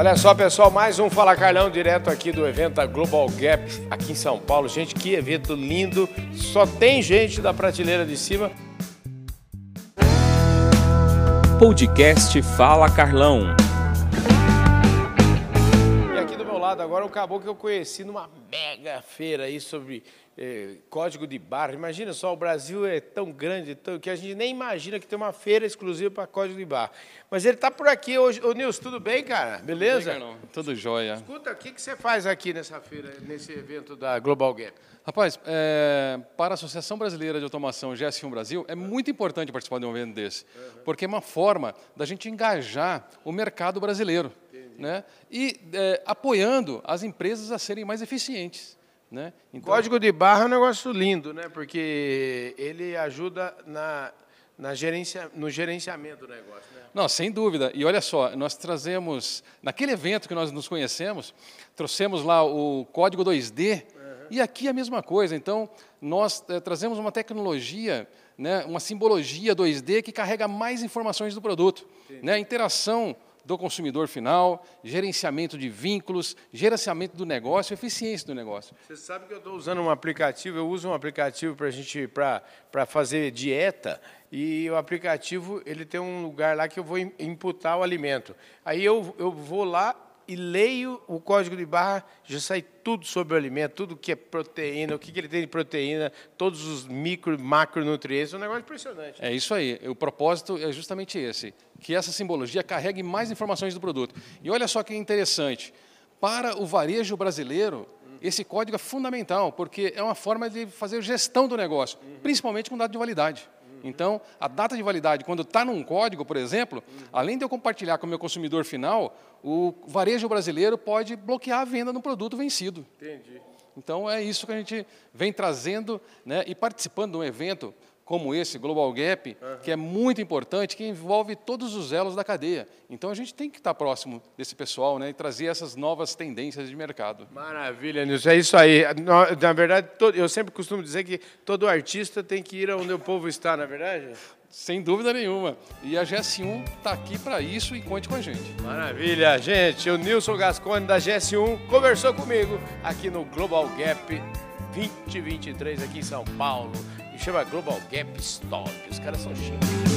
Olha só, pessoal, mais um Fala Carlão direto aqui do evento Global Gap aqui em São Paulo. Gente, que evento lindo. Só tem gente da prateleira de cima. Podcast Fala Carlão. Lado agora o caboclo que eu conheci numa mega feira aí sobre eh, código de barra. Imagina só, o Brasil é tão grande tão, que a gente nem imagina que tem uma feira exclusiva para código de barra. Mas ele está por aqui hoje. Ô Nilson, tudo bem, cara? Beleza? Tudo, bem, tudo jóia. Escuta, o que, que você faz aqui nessa feira, nesse evento da Global Gap? Rapaz, é, para a Associação Brasileira de Automação GS1 Brasil, é muito importante participar de um evento desse, porque é uma forma da gente engajar o mercado brasileiro né? e é, apoiando as empresas a serem mais eficientes. Né? Então... Código de barra é um negócio lindo, né? porque ele ajuda na, na gerencia, no gerenciamento do negócio. Né? Não, sem dúvida. E olha só, nós trazemos, naquele evento que nós nos conhecemos, trouxemos lá o código 2D, uhum. e aqui a mesma coisa. Então, nós é, trazemos uma tecnologia, né, uma simbologia 2D que carrega mais informações do produto. Né, interação do consumidor final, gerenciamento de vínculos, gerenciamento do negócio, eficiência do negócio. Você sabe que eu estou usando um aplicativo, eu uso um aplicativo para gente para fazer dieta e o aplicativo ele tem um lugar lá que eu vou imputar o alimento. Aí eu, eu vou lá e leio o código de barra, já sai tudo sobre o alimento, tudo que é proteína, o que, que ele tem de proteína, todos os micro e macronutrientes, é um negócio impressionante. É isso aí, o propósito é justamente esse, que essa simbologia carregue mais informações do produto. E olha só que interessante, para o varejo brasileiro, esse código é fundamental, porque é uma forma de fazer gestão do negócio, principalmente com dado de validade. Então, a data de validade, quando está num código, por exemplo, além de eu compartilhar com o meu consumidor final, o varejo brasileiro pode bloquear a venda no produto vencido. Entendi. Então, é isso que a gente vem trazendo né, e participando de um evento como esse, Global Gap, uhum. que é muito importante, que envolve todos os elos da cadeia. Então a gente tem que estar próximo desse pessoal né, e trazer essas novas tendências de mercado. Maravilha, Nilson. É isso aí. Na verdade, eu sempre costumo dizer que todo artista tem que ir onde o povo está, na é verdade? Sem dúvida nenhuma. E a GS1 está aqui para isso e conte com a gente. Maravilha, gente. O Nilson Gascone da GS1 conversou comigo aqui no Global Gap 2023 aqui em São Paulo chama Global Gap Stop. Os caras são chiques.